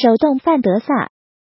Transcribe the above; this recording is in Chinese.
手动范德萨。